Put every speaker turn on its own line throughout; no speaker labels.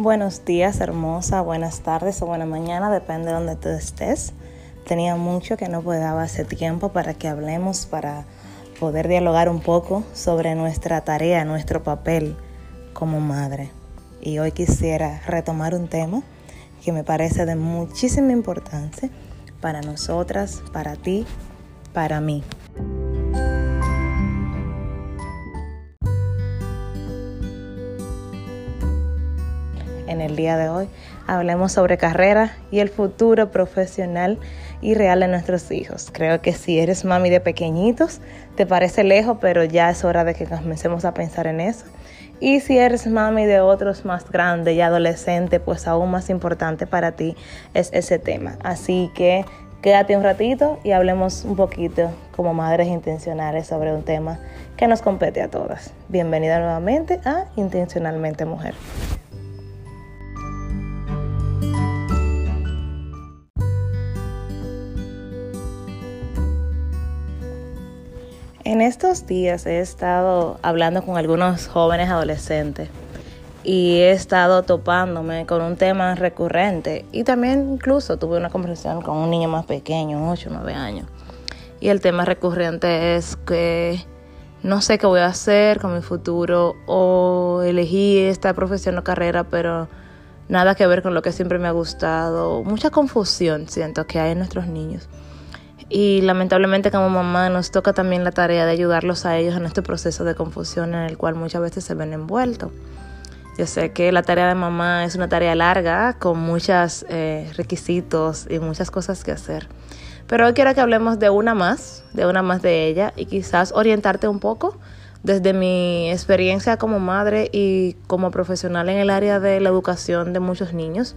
Buenos días, hermosa, buenas tardes o buena mañana, depende de donde tú estés. Tenía mucho que no podía hace tiempo para que hablemos, para poder dialogar un poco sobre nuestra tarea, nuestro papel como madre. Y hoy quisiera retomar un tema que me parece de muchísima importancia para nosotras, para ti, para mí. En el día de hoy hablemos sobre carrera y el futuro profesional y real de nuestros hijos. Creo que si eres mami de pequeñitos, te parece lejos, pero ya es hora de que comencemos a pensar en eso. Y si eres mami de otros más grandes y adolescentes, pues aún más importante para ti es ese tema. Así que quédate un ratito y hablemos un poquito como madres intencionales sobre un tema que nos compete a todas. Bienvenida nuevamente a Intencionalmente Mujer. En estos días he estado hablando con algunos jóvenes adolescentes y he estado topándome con un tema recurrente y también incluso tuve una conversación con un niño más pequeño, 8 o 9 años. Y el tema recurrente es que no sé qué voy a hacer con mi futuro o elegí esta profesión o carrera, pero nada que ver con lo que siempre me ha gustado. Mucha confusión siento que hay en nuestros niños. Y lamentablemente como mamá nos toca también la tarea de ayudarlos a ellos en este proceso de confusión en el cual muchas veces se ven envueltos. Yo sé que la tarea de mamá es una tarea larga, con muchos eh, requisitos y muchas cosas que hacer. Pero hoy quiero que hablemos de una más, de una más de ella y quizás orientarte un poco desde mi experiencia como madre y como profesional en el área de la educación de muchos niños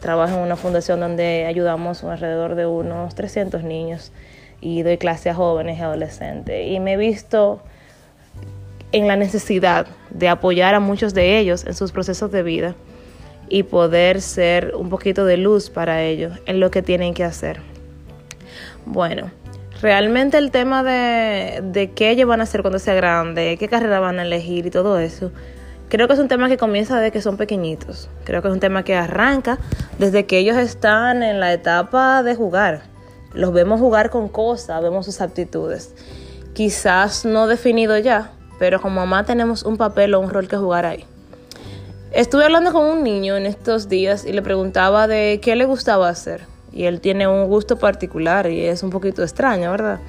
Trabajo en una fundación donde ayudamos alrededor de unos 300 niños y doy clase a jóvenes y adolescentes. Y me he visto en la necesidad de apoyar a muchos de ellos en sus procesos de vida y poder ser un poquito de luz para ellos en lo que tienen que hacer. Bueno, realmente el tema de, de qué ellos van a hacer cuando sea grande, qué carrera van a elegir y todo eso, Creo que es un tema que comienza desde que son pequeñitos. Creo que es un tema que arranca desde que ellos están en la etapa de jugar. Los vemos jugar con cosas, vemos sus aptitudes. Quizás no definido ya, pero como mamá tenemos un papel o un rol que jugar ahí. Estuve hablando con un niño en estos días y le preguntaba de qué le gustaba hacer. Y él tiene un gusto particular y es un poquito extraño, ¿verdad?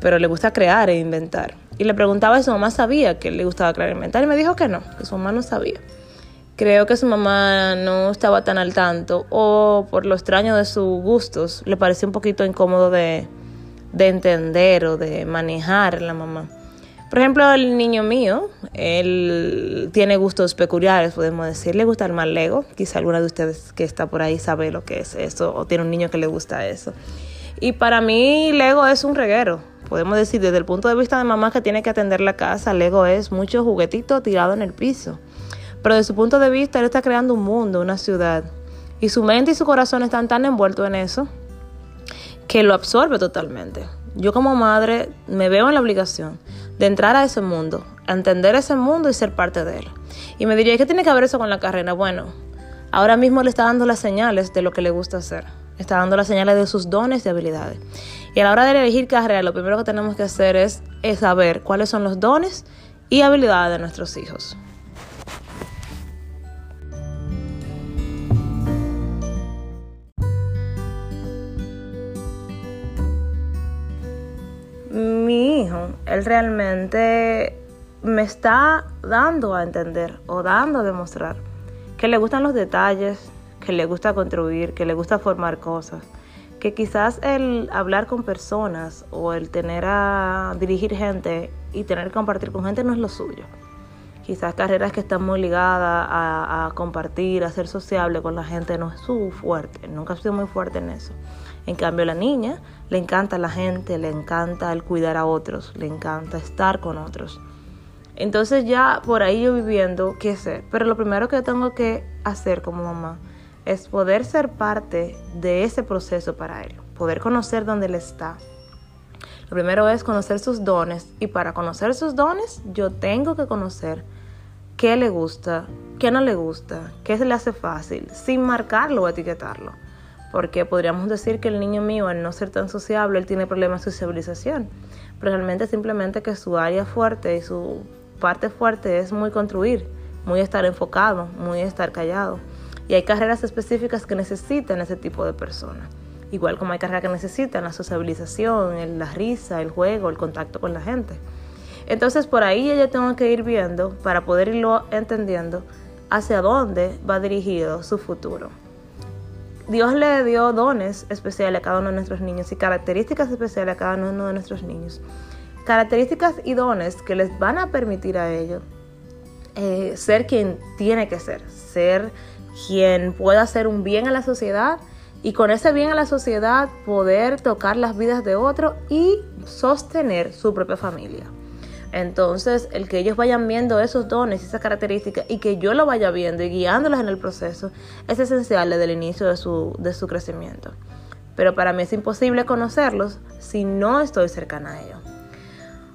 Pero le gusta crear e inventar. Y le preguntaba si su mamá sabía que le gustaba crear inventar y me dijo que no, que su mamá no sabía. Creo que su mamá no estaba tan al tanto o por lo extraño de sus gustos le pareció un poquito incómodo de, de entender o de manejar la mamá. Por ejemplo, el niño mío, él tiene gustos peculiares, podemos decir. Le gusta el mal Lego. Quizá alguna de ustedes que está por ahí sabe lo que es eso o tiene un niño que le gusta eso. Y para mí Lego es un reguero podemos decir desde el punto de vista de mamá que tiene que atender la casa, Lego es mucho juguetito tirado en el piso. Pero desde su punto de vista, él está creando un mundo, una ciudad. Y su mente y su corazón están tan envueltos en eso que lo absorbe totalmente. Yo como madre me veo en la obligación de entrar a ese mundo, a entender ese mundo y ser parte de él. Y me diría, ¿qué tiene que ver eso con la carrera? Bueno, ahora mismo le está dando las señales de lo que le gusta hacer. Está dando las señales de sus dones y habilidades. Y a la hora de elegir carrera, lo primero que tenemos que hacer es, saber cuáles son los dones y habilidades de nuestros hijos. Mi hijo, él realmente me está dando a entender o dando a demostrar que le gustan los detalles, que le gusta construir, que le gusta formar cosas que quizás el hablar con personas o el tener a dirigir gente y tener que compartir con gente no es lo suyo. Quizás carreras que están muy ligadas a, compartir, a ser sociable con la gente no es su fuerte, nunca ha sido muy fuerte en eso. En cambio, la niña le encanta la gente, le encanta el cuidar a otros, le encanta estar con otros. Entonces ya por ahí yo viviendo, qué sé, pero lo primero que tengo que hacer como mamá es poder ser parte de ese proceso para él, poder conocer dónde él está. Lo primero es conocer sus dones y para conocer sus dones yo tengo que conocer qué le gusta, qué no le gusta, qué se le hace fácil, sin marcarlo o etiquetarlo. Porque podríamos decir que el niño mío, al no ser tan sociable, él tiene problemas de sociabilización. Pero realmente simplemente que su área fuerte y su parte fuerte es muy construir, muy estar enfocado, muy estar callado. Y hay carreras específicas que necesitan ese tipo de personas. Igual como hay carreras que necesitan la sociabilización, la risa, el juego, el contacto con la gente. Entonces por ahí yo tengo que ir viendo para poder irlo entendiendo hacia dónde va dirigido su futuro. Dios le dio dones especiales a cada uno de nuestros niños y características especiales a cada uno de nuestros niños. Características y dones que les van a permitir a ellos eh, ser quien tiene que ser, ser quien pueda hacer un bien a la sociedad y con ese bien a la sociedad poder tocar las vidas de otros y sostener su propia familia. Entonces, el que ellos vayan viendo esos dones esas características y que yo lo vaya viendo y guiándolos en el proceso es esencial desde el inicio de su, de su crecimiento. Pero para mí es imposible conocerlos si no estoy cercana a ellos.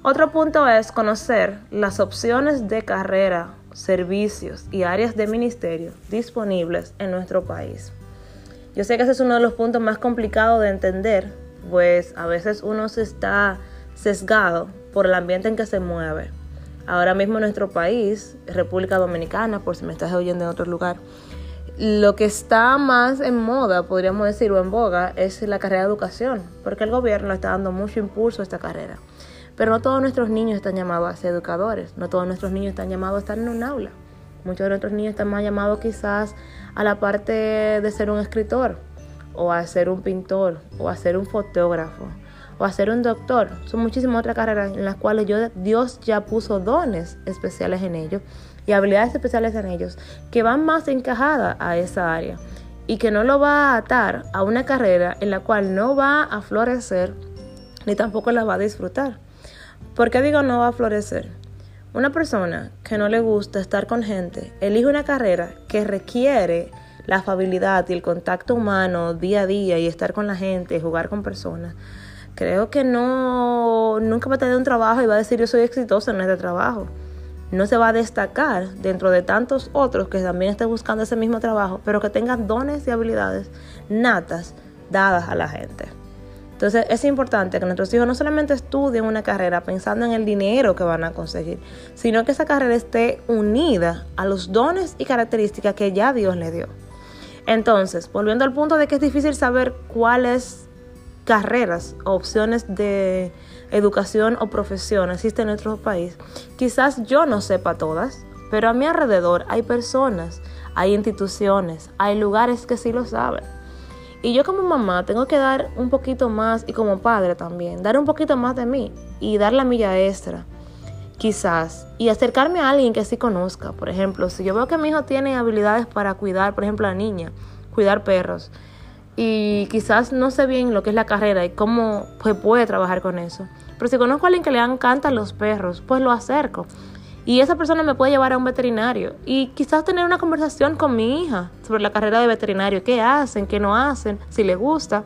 Otro punto es conocer las opciones de carrera, servicios y áreas de ministerio disponibles en nuestro país. Yo sé que ese es uno de los puntos más complicados de entender, pues a veces uno se está sesgado por el ambiente en que se mueve. Ahora mismo en nuestro país, República Dominicana, por si me estás oyendo en otro lugar, lo que está más en moda, podríamos decir, o en boga, es la carrera de educación, porque el gobierno está dando mucho impulso a esta carrera. Pero no todos nuestros niños están llamados a ser educadores, no todos nuestros niños están llamados a estar en un aula. Muchos de nuestros niños están más llamados quizás a la parte de ser un escritor, o a ser un pintor, o a ser un fotógrafo, o a ser un doctor. Son muchísimas otras carreras en las cuales Dios ya puso dones especiales en ellos y habilidades especiales en ellos que van más encajadas a esa área y que no lo va a atar a una carrera en la cual no va a florecer ni tampoco la va a disfrutar. ¿Por qué digo no va a florecer? Una persona que no le gusta estar con gente elige una carrera que requiere la afabilidad y el contacto humano día a día y estar con la gente, jugar con personas creo que no, nunca va a tener un trabajo y va a decir yo soy exitoso en este trabajo. No se va a destacar dentro de tantos otros que también estén buscando ese mismo trabajo, pero que tengan dones y habilidades natas dadas a la gente. Entonces es importante que nuestros hijos no solamente estudien una carrera pensando en el dinero que van a conseguir, sino que esa carrera esté unida a los dones y características que ya Dios le dio. Entonces, volviendo al punto de que es difícil saber cuál es carreras o opciones de educación o profesión existen en nuestro país, quizás yo no sepa todas, pero a mi alrededor hay personas, hay instituciones, hay lugares que sí lo saben. Y yo como mamá tengo que dar un poquito más, y como padre también, dar un poquito más de mí y dar la milla extra, quizás, y acercarme a alguien que sí conozca. Por ejemplo, si yo veo que mi hijo tiene habilidades para cuidar, por ejemplo, a la niña, cuidar perros, y quizás no sé bien lo que es la carrera y cómo se puede trabajar con eso. Pero si conozco a alguien que le encantan los perros, pues lo acerco. Y esa persona me puede llevar a un veterinario. Y quizás tener una conversación con mi hija sobre la carrera de veterinario, qué hacen, qué no hacen, si le gusta.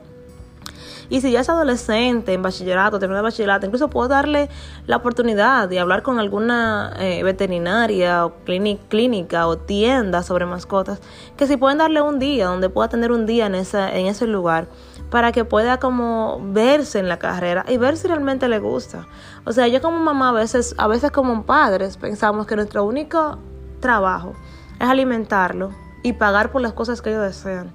Y si ya es adolescente, en bachillerato, terminado de bachillerato, incluso puedo darle la oportunidad de hablar con alguna eh, veterinaria o clínica o tienda sobre mascotas, que si pueden darle un día, donde pueda tener un día en, esa, en ese lugar, para que pueda como verse en la carrera y ver si realmente le gusta. O sea, yo como mamá a veces, a veces como padres pensamos que nuestro único trabajo es alimentarlo y pagar por las cosas que ellos desean.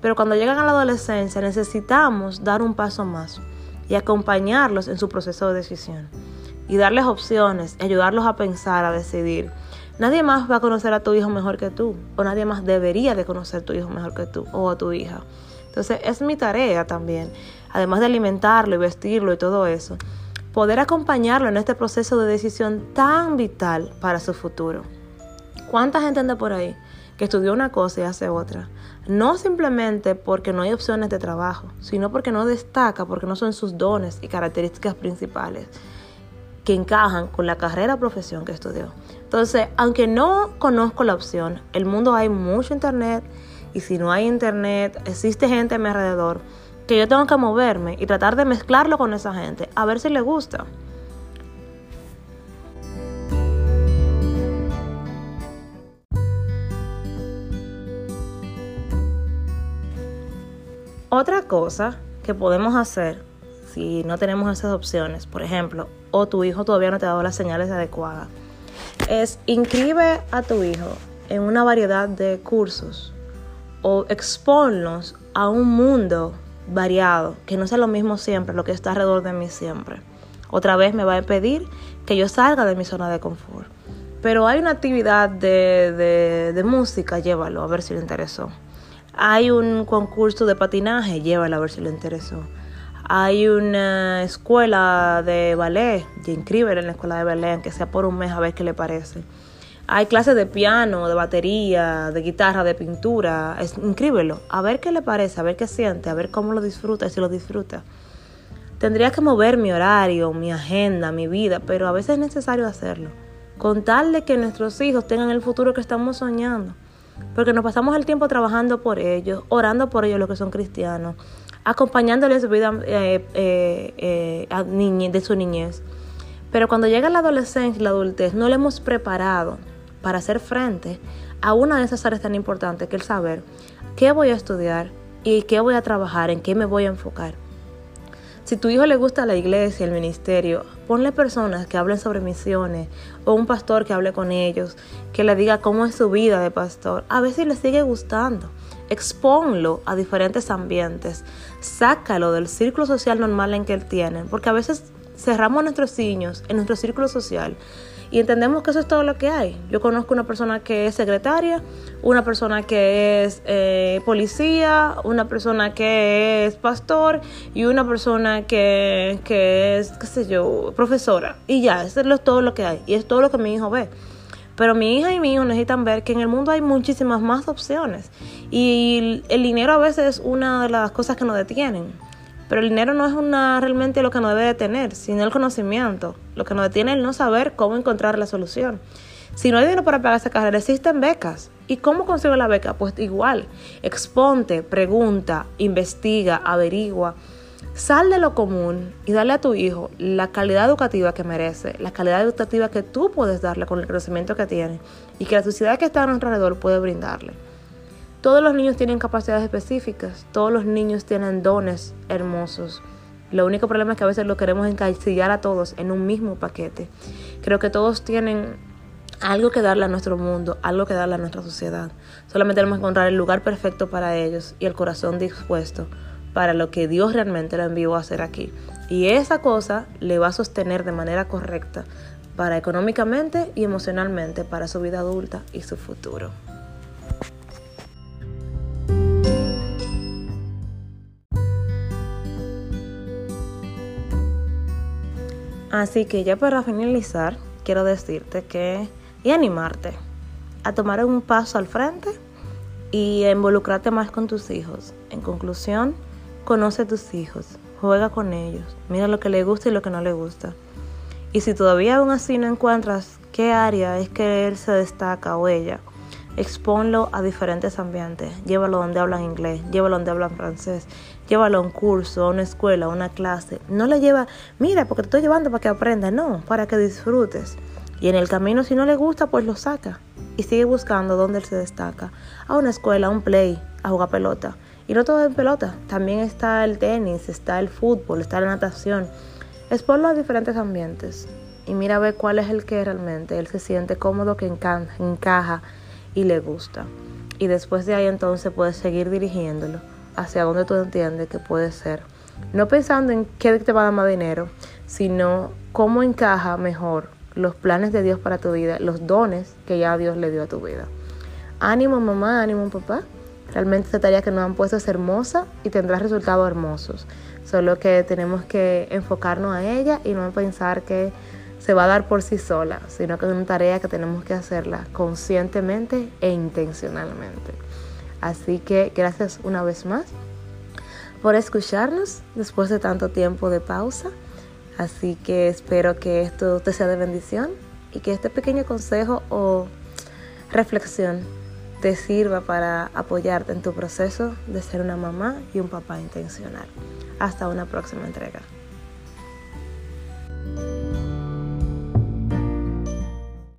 Pero cuando llegan a la adolescencia necesitamos dar un paso más y acompañarlos en su proceso de decisión y darles opciones, ayudarlos a pensar, a decidir. Nadie más va a conocer a tu hijo mejor que tú o nadie más debería de conocer a tu hijo mejor que tú o a tu hija. Entonces es mi tarea también, además de alimentarlo y vestirlo y todo eso, poder acompañarlo en este proceso de decisión tan vital para su futuro. ¿Cuánta gente anda por ahí que estudió una cosa y hace otra? no simplemente porque no hay opciones de trabajo, sino porque no destaca, porque no son sus dones y características principales que encajan con la carrera o profesión que estudió. Entonces, aunque no conozco la opción, el mundo hay mucho internet y si no hay internet, existe gente a mi alrededor, que yo tengo que moverme y tratar de mezclarlo con esa gente, a ver si le gusta. Otra cosa que podemos hacer si no tenemos esas opciones, por ejemplo, o tu hijo todavía no te ha dado las señales adecuadas, es inscribe a tu hijo en una variedad de cursos o exponlos a un mundo variado, que no sea lo mismo siempre, lo que está alrededor de mí siempre. Otra vez me va a pedir que yo salga de mi zona de confort. Pero hay una actividad de, de música, llévalo a ver si le interesó. Hay un concurso de patinaje, llévalo a ver si le interesó. Hay una escuela de ballet, inscríbelo en la escuela de ballet, aunque sea por un mes a ver qué le parece. Hay clases de piano, de batería, de guitarra, de pintura. Es, inscríbelo, a ver qué le parece, a ver qué siente, a ver cómo lo disfruta y si lo disfruta. Tendría que mover mi horario, mi agenda, mi vida, pero a veces es necesario hacerlo. Con tal de que nuestros hijos tengan el futuro que estamos soñando. Porque nos pasamos el tiempo trabajando por ellos, orando por ellos los que son cristianos, acompañándoles su vida eh, eh, eh, de su niñez. Pero cuando llega la adolescencia y la adultez, no le hemos preparado para hacer frente a una de esas áreas tan importantes que el saber qué voy a estudiar y qué voy a trabajar, en qué me voy a enfocar. Si tu hijo le gusta la iglesia, el ministerio, ponle personas que hablen sobre misiones o un pastor que hable con ellos, que le diga cómo es su vida de pastor. A si le sigue gustando. Exponlo a diferentes ambientes. Sácalo del círculo social normal en que él tiene. Porque a veces cerramos nuestros niños en nuestro círculo social y entendemos que eso es todo lo que hay. Yo conozco una persona que es secretaria, una persona que es eh, policía, una persona que es pastor y una persona que, que es, qué sé yo, profesora. Y ya, eso es todo lo que hay y es todo lo que mi hijo ve. Pero mi hija y mi hijo necesitan ver que en el mundo hay muchísimas más opciones y el dinero a veces es una de las cosas que nos detienen. Pero el dinero no es una, realmente lo que nos debe de tener, sino el conocimiento. Lo que nos detiene es el no saber cómo encontrar la solución. Si no hay dinero para pagar esa carrera, existen becas. ¿Y cómo consigo la beca? Pues igual, exponte, pregunta, investiga, averigua. Sal de lo común y dale a tu hijo la calidad educativa que merece, la calidad educativa que tú puedes darle con el conocimiento que tiene y que la sociedad que está a nuestro alrededor puede brindarle. Todos los niños tienen capacidades específicas, todos los niños tienen dones hermosos. Lo único problema es que a veces lo queremos encasillar a todos en un mismo paquete. Creo que todos tienen algo que darle a nuestro mundo, algo que darle a nuestra sociedad. Solamente tenemos que encontrar el lugar perfecto para ellos y el corazón dispuesto para lo que Dios realmente lo envió a hacer aquí. Y esa cosa le va a sostener de manera correcta para económicamente y emocionalmente para su vida adulta y su futuro. Así que ya para finalizar, quiero decirte que y animarte a tomar un paso al frente y a involucrarte más con tus hijos. En conclusión, conoce a tus hijos, juega con ellos, mira lo que le gusta y lo que no le gusta. Y si todavía aún así no encuentras qué área es que él se destaca o ella, Exponlo a diferentes ambientes. Llévalo donde hablan inglés, llévalo donde hablan francés, llévalo a un curso, a una escuela, a una clase. No le lleva, mira, porque te estoy llevando para que aprenda, no, para que disfrutes. Y en el camino, si no le gusta, pues lo saca. Y sigue buscando donde él se destaca. A una escuela, a un play, a jugar pelota. Y no todo en pelota, también está el tenis, está el fútbol, está la natación. Exponlo a diferentes ambientes. Y mira a ver cuál es el que realmente él se siente cómodo, que encaja y le gusta. Y después de ahí entonces puedes seguir dirigiéndolo hacia donde tú entiendes que puede ser. No pensando en qué te va a dar más dinero, sino cómo encaja mejor los planes de Dios para tu vida, los dones que ya Dios le dio a tu vida. Ánimo mamá, ánimo papá. Realmente esta tarea que nos han puesto es hermosa y tendrá resultados hermosos. Solo que tenemos que enfocarnos a ella y no pensar que se va a dar por sí sola, sino que es una tarea que tenemos que hacerla conscientemente e intencionalmente. Así que gracias una vez más por escucharnos después de tanto tiempo de pausa. Así que espero que esto te sea de bendición y que este pequeño consejo o reflexión te sirva para apoyarte en tu proceso de ser una mamá y un papá intencional. Hasta una próxima entrega.